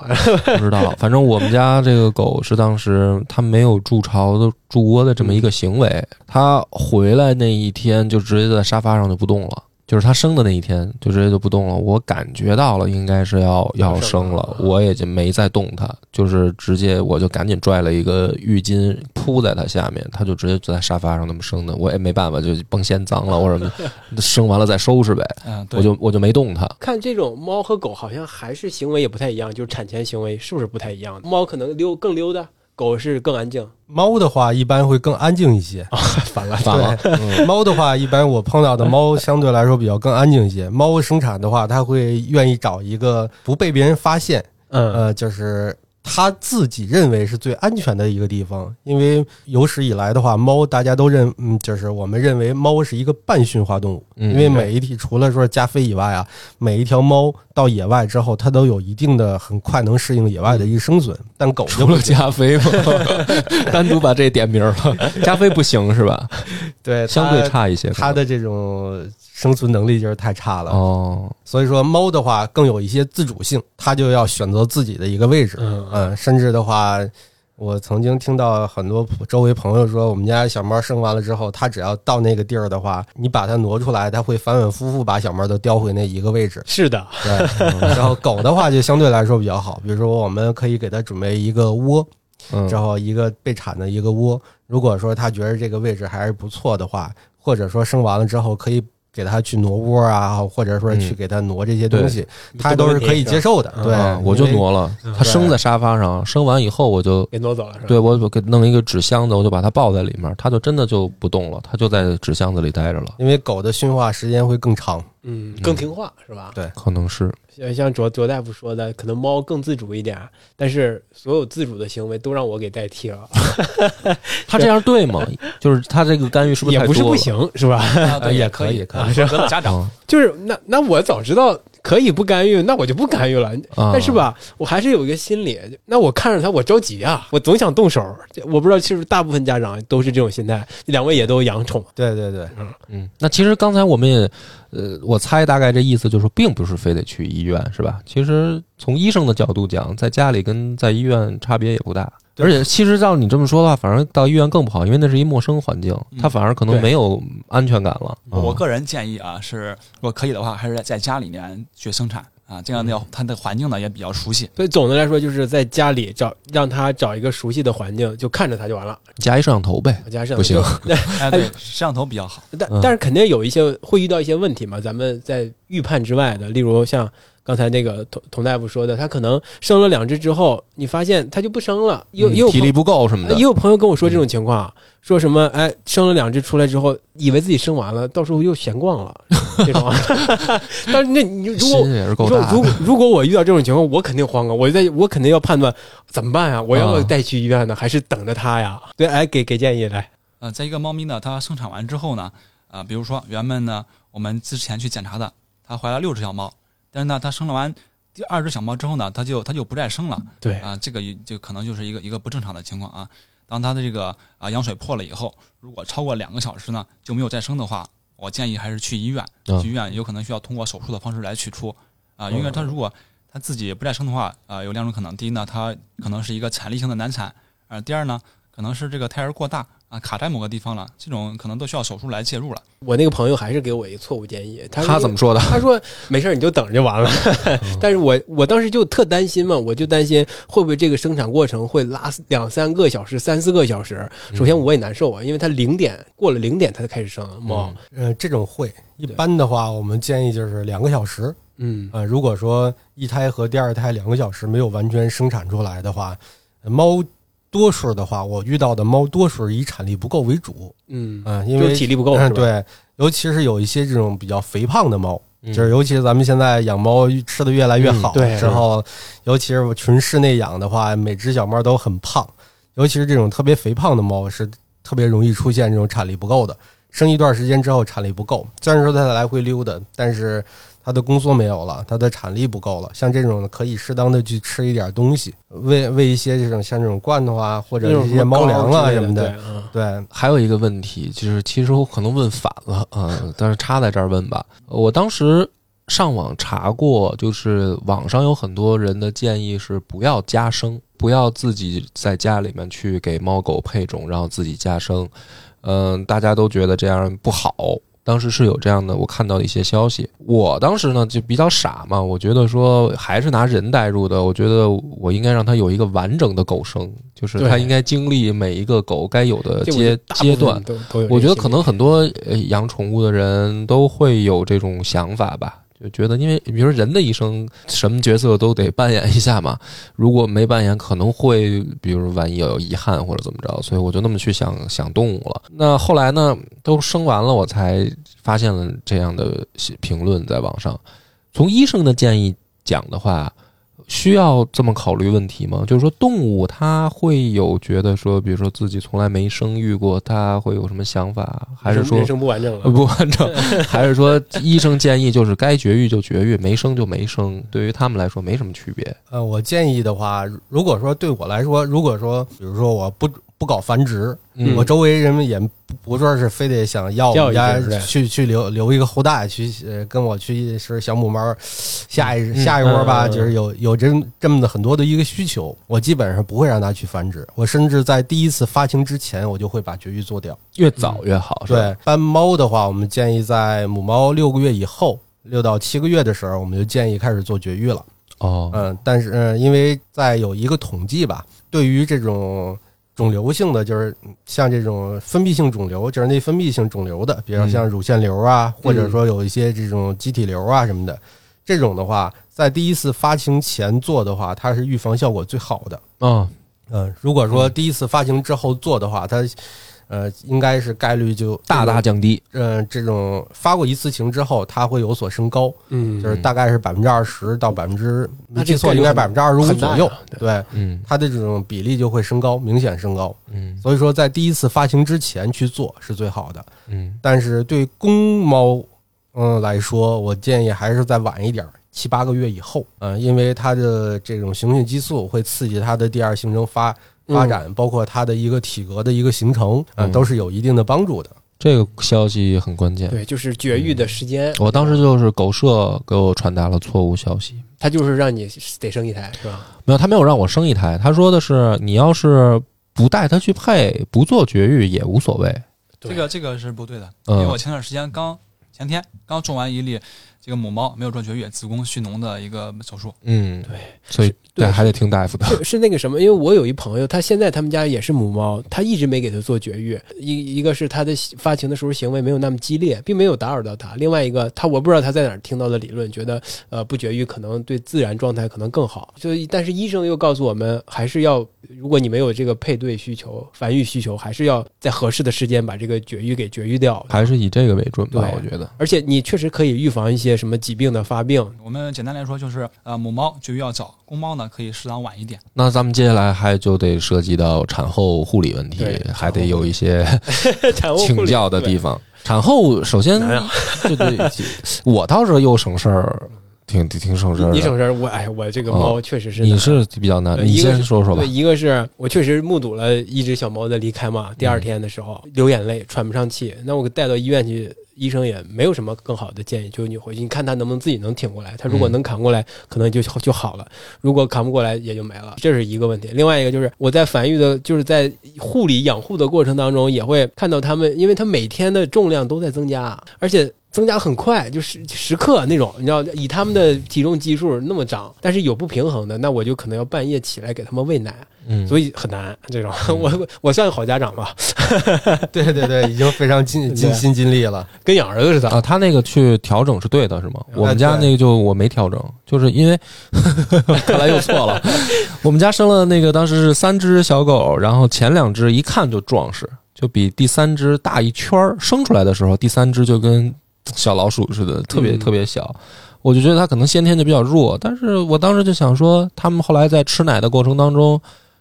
不知道，反正我们家这个狗是当时它没有筑巢的筑窝的这么一个行为，它回来那一天就直接在沙发上就不动了。就是它生的那一天就直接就不动了，我感觉到了应该是要要要生生了了，我也就没再动它，就是直接我就赶紧拽了一个浴巾铺在它下面，它就直接就在沙发上那么生的，我也没办法，就甭嫌脏了或者什 么，生完了再收拾呗，我就我就没动它。看这种猫和狗好像还是行为也不太一样，就是产前行为是不是不太一样？猫可能溜更溜达，狗是更安静。猫的话一般会更安静一些，反了，反了，嗯猫的话，一般我碰到的猫相对来说比较更安静一些。猫生产的话，它会愿意找一个不被别人发现，嗯呃，就是它自己认为是最安全的一个地方。因为有史以来的话，猫大家都认，嗯，就是我们认为猫是一个半驯化动物，嗯因为每一体除了说加菲以外啊，每一条猫到野外之后，它都有一定的很快能适应野外的一个生存，但狗就除了加菲吗？单独把这点名了，加菲不行是吧？对相对差一些。它的这种生存能力就是太差了。哦，所以说猫的话更有一些自主性，它就要选择自己的一个位置。嗯嗯，甚至的话，我曾经听到很多周围朋友说，我们家小猫生完了之后，它只要到那个地儿的话，你把它挪出来，它会反反复复把小猫都叼回那一个位置。是的，对，然后狗的话就相对来说比较好，比如说我们可以给它准备一个窝，嗯，然后一个被产的一个窝。如果说它觉得这个位置还是不错的话，或者说生完了之后可以。给它去挪窝啊，或者说去给它挪这些东西，它都是可以接受的。对，啊我就挪了。它生在沙发上，生完以后我就给挪走了，是吧？对我给弄一个纸箱子，我就把它抱在里面，它就真的就不动了，它就在纸箱子里待着了。因为狗的驯化时间会更长，嗯，更听话是吧？对，可能是。像像卓卓大夫说的，可能猫更自主一点，但是所有自主的行为都让我给代替了。他这样对吗？就是他这个干预是不是也不是不？行，是吧？啊对，也可可以可以啊，说家长啊就是那那我早知道可以不干预，那我就不干预了。啊但是吧，我还是有一个心理，那我看着他，我着急啊，我总想动手。我不知道是不是大部分家长都是这种心态。两位也都养宠，对对对，嗯，那其实刚才我们也，呃，我猜大概这意思就是说，并不是非得去医院，是吧？其实从医生的角度讲，在家里跟在医院差别也不大。对而且，其实照你这么说的话，反而到医院更不好，因为那是一陌生环境，嗯他反而可能没有安全感了。嗯我个人建议啊，是如果可以的话，还是在在家里面去生产啊，这样呢，他的环境呢也比较熟悉。所以总的来说，就是在家里找让他找一个熟悉的环境，就看着他就完了。加一摄像头呗，加上不行 哎，对，摄像头比较好。嗯但但是肯定有一些会遇到一些问题嘛，咱们在预判之外的，例如像刚才那个童童大夫说的，他可能生了两只之后，你发现他就不生了，也有也有嗯体力不够什么的也。有朋友跟我说这种情况，说什么哎生了两只出来之后，以为自己生完了，到时候又闲逛了 这种。但是那你如果你说如。如果我遇到这种情况，我肯定慌啊！我在我肯定要判断怎么办呀？我要不要啊带去医院呢，还是等着他呀？对，哎，给给建议来。呃，在一个猫咪呢，它生产完之后呢，啊、比如说原本呢，我们之前去检查的，它怀了六只小猫，但是呢，它生了完第二只小猫之后呢，它就它就不再生了。对啊、这个就可能就是一个一个不正常的情况啊。当它的这个啊、羊水破了以后，如果超过两个小时呢就没有再生的话，我建议还是去医院。嗯去医院有可能需要通过手术的方式来取出啊、因为它如果它自己不再生的话，啊、有两种可能：第一呢，它可能是一个产力性的难产；啊、第二呢，可能是这个胎儿过大啊，卡在某个地方了，这种可能都需要手术来介入了。我那个朋友还是给我一个错误建议，他他怎么说的？他说没事，你就等着就完了。但是我我当时就特担心嘛，我就担心会不会这个生产过程会拉两三个小时、三四个小时。首先我也难受啊，因为它零点过了零点它才开始生猫。呃，这种会一般的话，我们建议就是两个小时。嗯呃，如果说一胎和第二胎两个小时没有完全生产出来的话，呃猫多数的话，我遇到的猫多数以产力不够为主。嗯，嗯、因为体力不够？对，尤其是有一些这种比较肥胖的猫，嗯就是尤其是咱们现在养猫吃的越来越好之后，尤其是纯室内养的话，每只小猫都很胖，尤其是这种特别肥胖的猫是特别容易出现这种产力不够的。生一段时间之后产力不够，虽然说它来回溜达，但是它的宫缩没有了，它的产力不够了。像这种可以适当的去吃一点东西，喂喂一些这种像这种罐头啊，或者一些猫粮啊什么的，的。对嗯对，还有一个问题，就是其实我可能问反了，嗯，但是插在这儿问吧。我当时上网查过，就是网上有很多人的建议是不要加生，不要自己在家里面去给猫狗配种，然后自己加生。嗯，大家都觉得这样不好。当时是有这样的，我看到的一些消息。我当时呢就比较傻嘛，我觉得说还是拿人代入的，我觉得我应该让它有一个完整的狗生，就是它应该经历每一个狗该有的阶阶段。我觉得可能很多呃养宠物的人都会有这种想法吧，就觉得因为比如说人的一生什么角色都得扮演一下嘛，如果没扮演可能会比如万一有遗憾或者怎么着，所以我就那么去想想动物了。那后来呢，都生完了，我才发现了这样的评论在网上。从医生的建议讲的话，需要这么考虑问题吗？就是说，动物它会有觉得说，比如说自己从来没生育过，它会有什么想法？还是说人生不完整呃了？不 完整？还是说医生建议就是该绝育就绝育，没生就没生？对于他们来说没什么区别。呃，我建议的话，如果说对我来说，如果说比如说我不不搞繁殖。嗯我周围人们也不不说是非得想要我们家去去留留一个后代，去呃跟我去是小母猫，下一嗯下一窝吧，嗯就是有有这这么的很多的一个需求，我基本上不会让它去繁殖，我甚至在第一次发情之前，我就会把绝育做掉。越早越好？对，斑猫的话，我们建议在母猫六个月以后，六到七个月的时候，我们就建议开始做绝育了。哦，嗯，但是嗯，因为在有一个统计吧，对于这种肿瘤性的，就是像这种分泌性肿瘤，就是内分泌性肿瘤的，比如像乳腺瘤啊，或者说有一些这种肌体瘤啊什么的，这种的话，在第一次发情前做的话，它是预防效果最好的。嗯，嗯，如果说第一次发情之后做的话，它呃应该是概率就大大降低。呃这种发过一次情之后，它会有所升高，嗯。就是大概是百分之二十到百分之没记错应该百分之二十五左右。对，嗯。它的这种比例就会升高，明显升高。嗯。所以说，在第一次发情之前去做是最好的。嗯。但是对公猫，嗯来说，我建议还是再晚一点，七八个月以后，嗯、因为它的这种雄性激素会刺激它的第二性征发发展，包括它的一个体格的一个形成，嗯、嗯。都是有一定的帮助的。这个消息很关键。对，就是绝育的时间，我当时就是狗舍给我传达了错误消息，他就是让你得生一胎，是吧？没有，他没有让我生一胎，他说的是你要是不带它去配，不做绝育也无所谓。这个这个是不对的，嗯。因为我前段时间刚前天刚种完一例这个母猫没有做绝育子宫蓄脓的一个手术，嗯，对，所以对对还得听大夫的。是是那个什么，因为我有一朋友，他现在他们家也是母猫，他一直没给它做绝育。一一个是他的发情的时候行为没有那么激烈，并没有打扰到他；另外一个，他我不知道他在哪儿听到的理论，觉得呃不绝育可能对自然状态可能更好。所以，但是医生又告诉我们，还是要如果你没有这个配对需求、繁育需求，还是要在合适的时间把这个绝育给绝育掉。还是以这个为准吧，我觉得。而且你确实可以预防一些什么疾病的发病。我们简单来说就是呃母猫绝育要早，公猫呢可以适当晚一点。那咱们接下来还就得涉及到产后护理问题，还得有一些 请教的地方。产后首先对对，我倒是又省事儿，挺挺挺省事儿的。你省事儿，我哎，我这个猫确实是难你是比较难，你对一个是先说说吧对，。一个是我确实目睹了一只小猫的离开嘛，第二天的时候流眼泪，喘不上气，那我给带到医院去，医生也没有什么更好的建议，就是你回去，你看它能不能自己能挺过来，它如果嗯能扛过来，可能就就好了；如果扛不过来，也就没了，这是一个问题。另外一个就是我在繁育的，就是在护理养护的过程当中，也会看到它们，因为它每天的重量都在增加，而且。增加很快，就十十克那种，你知道，以他们的体重基数那么长，但是有不平衡的，那我就可能要半夜起来给他们喂奶，嗯，所以很难。这种，我我算个好家长吧，对对对，已经非常尽尽心尽力了。跟养儿子似的。啊，他那个去调整是对的，是吗？我们家那个就我没调整，就是因为 看来又错了。我们家生了那个当时是三只小狗，然后前两只一看就壮实，就比第三只大一圈儿。生出来的时候，第三只就跟小老鼠似的，特别嗯特别小。我就觉得它可能先天就比较弱，但是我当时就想说，他们后来在吃奶的过程当中。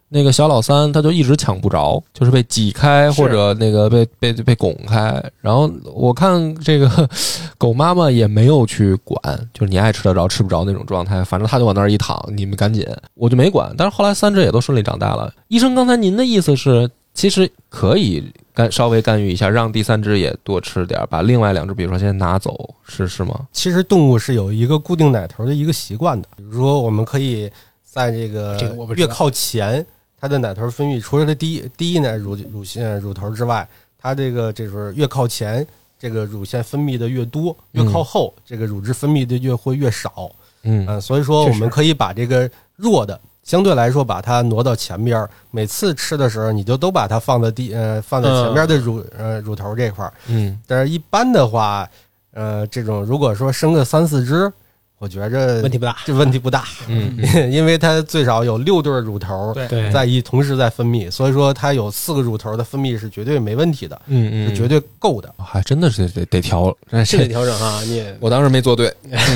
那个小老三他就一直抢不着，就是被挤开或者那个被被被拱开。然后我看这个 狗妈妈也没有去管，就是你爱吃得着吃不着那种状态，反正它就往那儿一躺，你们赶紧，我就没管。但是后来三只也都顺利长大了。医生，刚才您的意思是，其实可以干稍微干预一下，让第三只也多吃点儿，把另外两只比如说先拿走，是是吗？其实动物是有一个固定奶头的一个习惯的，比如说我们可以在这个这个我不知道越靠前，它的奶头分泌除了它第一第一奶乳乳腺乳头之外，它这个这是越靠前，这个乳腺分泌的越多；越靠后，这个乳汁分泌的越会越少。嗯嗯，所以说我们可以把这个弱的。相对来说，把它挪到前边儿。每次吃的时候，你就都把它放在第呃放在前边的乳、呃乳头这块儿。嗯但是一般的话，呃，这种如果说生个三四只，我觉着问题不大。这问题不大，嗯 因为它最少有六对乳头在一同时在分泌，所以说它有四个乳头的分泌是绝对没问题的，嗯是绝对够的。还真的是得得调，是得调整哈，你 我当时没做对，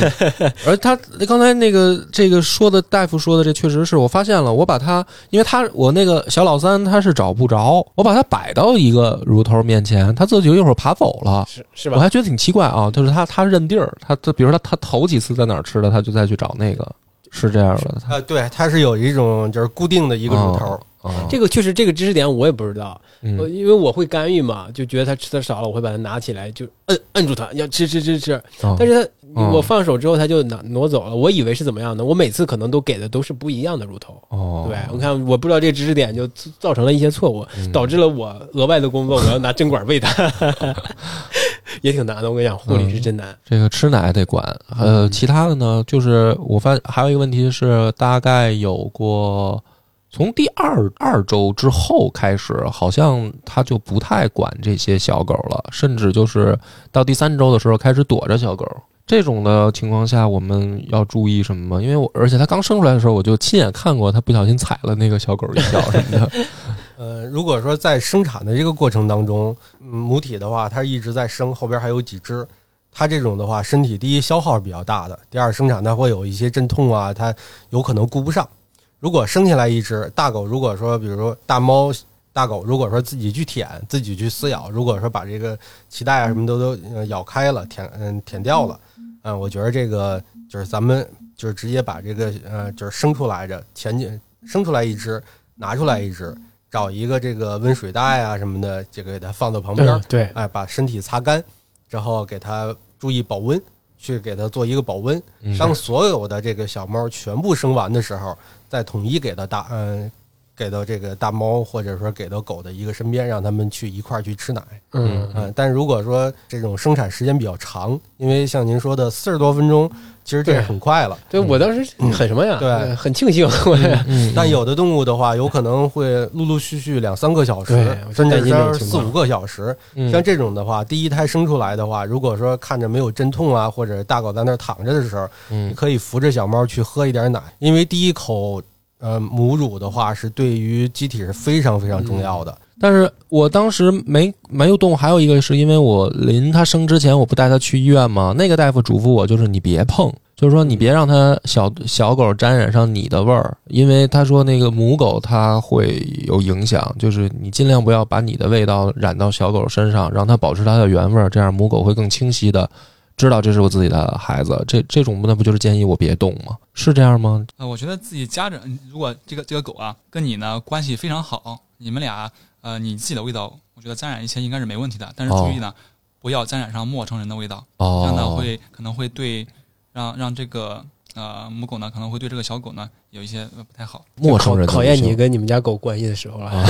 而他刚才那个这个说的大夫说的，这确实是我发现了。我把他，因为他我那个小老三他是找不着，我把他摆到一个乳头面前，他自己一会儿爬走了。是是吧？我还觉得挺奇怪啊，就是他他认地儿，他他比如说他他头几次在哪儿吃的，他就再去找那个。是这样的，它呃，对，它是有一种就是固定的一个乳头，啊，这个确实这个知识点我也不知道，嗯因为我会干预嘛，就觉得他吃的少了，我会把它拿起来就摁摁住它，要吃吃吃吃。哦但是他嗯我放手之后，他就拿挪走了。我以为是怎么样的，我每次可能都给的都是不一样的乳头。哦，对，我看我不知道这个知识点就造成了一些错误，嗯导致了我额外的工作，我要拿针管喂它，也挺难的。我跟你讲，护理是真难。这个吃奶得管，呃，其他的呢，就是我发现还有一个问题是，大概有过从第二二周之后开始，好像他就不太管这些小狗了，甚至就是到第三周的时候开始躲着小狗。这种的情况下，我们要注意什么吗？因为我而且它刚生出来的时候，我就亲眼看过它不小心踩了那个小狗一脚什么的。呃，如果说在生产的这个过程当中，母体的话，它一直在生，后边还有几只，它这种的话，身体第一消耗是比较大的，第二生产它会有一些阵痛啊，它有可能顾不上。如果生下来一只大狗，如果说比如说大猫、大狗，如果说自己去舔、自己去撕咬，如果说把这个脐带啊什么都都咬开了、舔嗯舔掉了，嗯，我觉得这个就是咱们就是直接把这个呃就是生出来的前进生出来一只，拿出来一只。找一个这个温水袋啊什么的，就给它放到旁边，嗯对，哎，把身体擦干，之后给它注意保温，去给它做一个保温。嗯当所有的这个小猫全部生完的时候，再统一给它打嗯、给到这个大猫或者说给到狗的一个身边，让它们去一块儿去吃奶。嗯嗯，但如果说这种生产时间比较长，因为像您说的四十多分钟，其实这对很快了。对我当时很什么呀？对呃很庆幸，嗯但有的动物的话，有可能会陆陆续续两三个小时，甚至四五个小时。嗯像这种的话，第一胎生出来的话，如果说看着没有阵痛啊，或者大狗在那儿躺着的时候，你嗯可以扶着小猫去喝一点奶，因为第一口呃母乳的话是对于机体是非常非常重要的。但是我当时没没有动，还有一个是因为我临它生之前，我不带它去医院吗？那个大夫嘱咐我，就是你别碰，就是说你别让它小小狗沾染上你的味儿，因为他说那个母狗它会有影响，就是你尽量不要把你的味道染到小狗身上，让它保持它的原味儿，这样母狗会更清晰的知道这是我自己的孩子。这这种那不就是建议我别动吗？是这样吗？呃，我觉得自己家人，如果这个这个狗啊跟你呢关系非常好，你们俩呃你自己的味道，我觉得沾染一些应该是没问题的。但是注意呢，不要沾染上陌生人的味道，这样呢哦，会可能会对让让这个呃母狗呢可能会对这个小狗呢有一些呃不太好。陌生人考考验你跟你们家狗关系的时候了。啊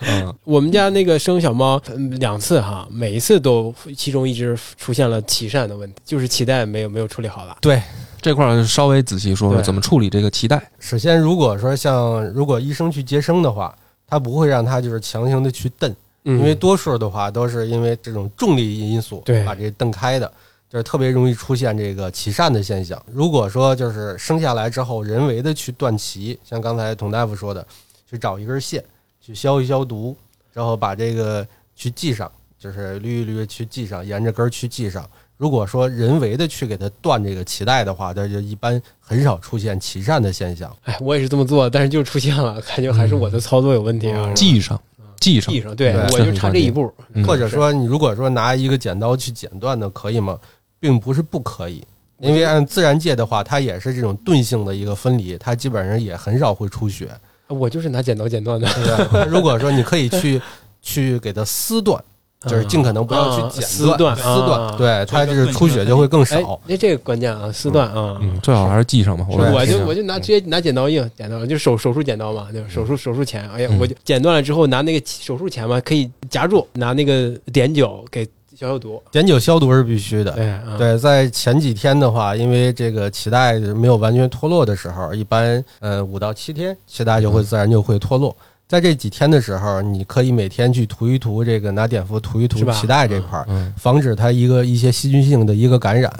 嗯我们家那个生小猫嗯两次哈，每一次都其中一只出现了脐疝的问题，就是脐带没有没有处理好了。对，这块儿稍微仔细说说怎么处理这个脐带。首先，如果说像如果医生去接生的话，他不会让他就是强行的去蹬，嗯因为多数的话都是因为这种重力因素对把这蹬开的，就是特别容易出现这个脐疝的现象。如果说就是生下来之后人为的去断脐，像刚才佟大夫说的，去找一根线去消一消毒，然后把这个去系上，就是捋一捋去系上，沿着根儿去系上。如果说人为的去给它断这个脐带的话，那就一般很少出现脐疝的现象。哎，我也是这么做，但是就出现了，感觉还是我的操作有问题啊。嗯系上，系上系，上，对对我就差这一步。嗯或者说，你如果说拿一个剪刀去剪断的，可以吗？并不是不可以，因为按自然界的话，它也是这种钝性的一个分离，它基本上也很少会出血，我就是拿剪刀剪断的，如果说你可以去 去给它撕断，就是尽可能不要去啊剪撕断撕啊断，对，它就是出血就会更哎少。，那这个关键啊，撕断啊。嗯，最好还是系上吧。我就我就拿直接拿剪刀硬剪刀，就手手术剪刀嘛，对吧？手术手术钳，哎呀，嗯我就剪断了之后拿那个手术钳嘛，可以夹住，拿那个碘酒给消消毒。碘酒消毒是必须的。对啊，对，在前几天的话，因为这个脐带没有完全脱落的时候，一般呃五到七天，脐带就会自然就会脱落。在这几天的时候，你可以每天去涂一涂这个拿碘伏涂一涂脐带这块儿，嗯防止它一个一些细菌性的一个感染。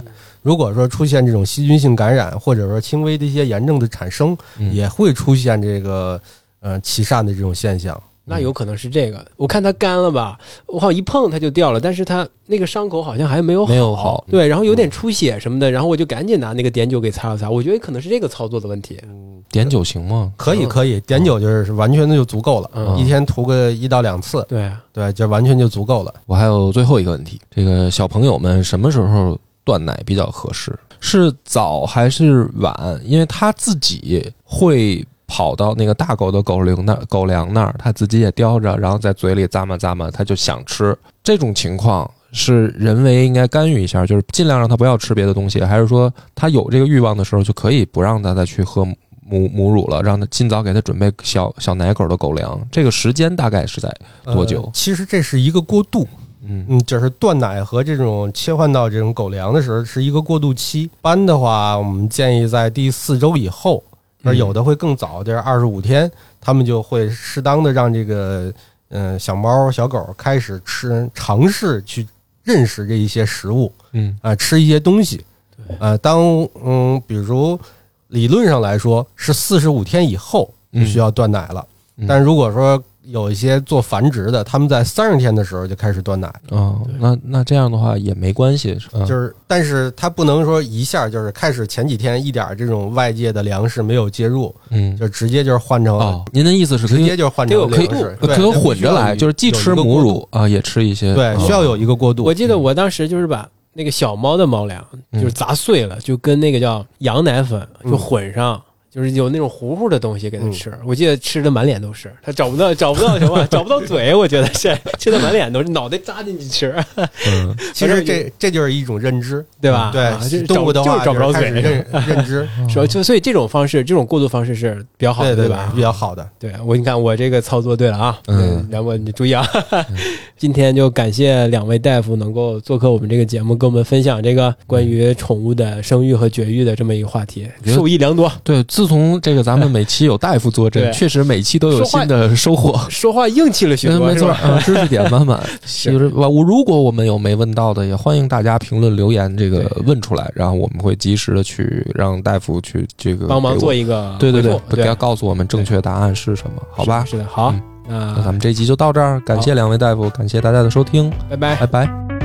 如果说出现这种细菌性感染，或者说轻微的一些炎症的产生，嗯也会出现这个呃脐疝的这种现象。那有可能是这个。我看它干了吧，我好像一碰它就掉了，但是它那个伤口好像还没有好，没有好对，然后有点出血什么的，然后我就赶紧拿那个碘酒给擦了擦。我觉得可能是这个操作的问题。嗯，碘酒行吗？可以可以，碘酒就是完全的就足够了，嗯一天涂个一到两次，对，对，就完全就足够了。我还有最后一个问题，这个小朋友们什么时候断奶比较合适？是早还是晚？因为他自己会跑到那个大狗的狗粮那儿，狗粮那儿，他自己也叼着，然后在嘴里咂嘛咂嘛，他就想吃。这种情况是人为应该干预一下，就是尽量让他不要吃别的东西，还是说他有这个欲望的时候就可以不让他再去喝母母乳了，让他尽早给他准备小小奶狗的狗粮？这个时间大概是在多久其实这是一个过渡，嗯嗯，就是断奶和这种切换到这种狗粮的时候是一个过渡期。一般的话，我们建议在第四周以后，而嗯。有的会更早，就是二十五天，他们就会适当的让这个嗯、呃小猫小狗开始吃，尝试去认识这一些食物嗯。啊、吃一些东西。啊，当嗯，比如理论上来说是四十五天以后就需要断奶了，嗯。但如果说有一些做繁殖的，他们在三十天的时候就开始断奶，哦，那那这样的话也没关系，嗯。就是，但是它不能说一下就是开始前几天一点这种外界的粮食没有介入，嗯。就直接就是换成哦，您的意思是直接就换成得有可以粮食，对可以混着来，就是既吃母，乳啊，也吃一些，对，哦需要有一个过渡。我记得我当时就是把那个小猫的猫粮嗯就是砸碎了，就跟那个叫羊奶粉嗯。就混上。就是有那种糊糊的东西给它吃，我记得吃的满脸都是，它找不到找不到什么，找不到嘴，我觉得是吃的满脸都是，脑袋扎进去吃，嗯其实这这就是一种认知，对吧？对啊就是动物的话就是找不着嘴，认认知，说就所以这种方式，这种过渡方式是比较好的，对对吧？比较好的。对我，你看我这个操作对了啊，嗯然后你注意啊，今天就感谢两位大夫能够做客我们这个节目，跟我们分享这个关于宠物的生育和绝育的这么一个话题，受益良多。对，自从这个咱们每期有大夫坐镇，确实每期都有新的收获。说话硬气了许多，嗯没错，嗯，知识点满满。是 就是我如果我们有没问到的，也欢迎大家评论留言，这个问出来，然后我们会及时的去让大夫去这个帮忙做一个对对对回，复给他告诉我们正确答案是什么，好吧？是的，好那咱们这集就到这儿，感谢两位大夫，感谢大家的收听，拜拜拜。拜。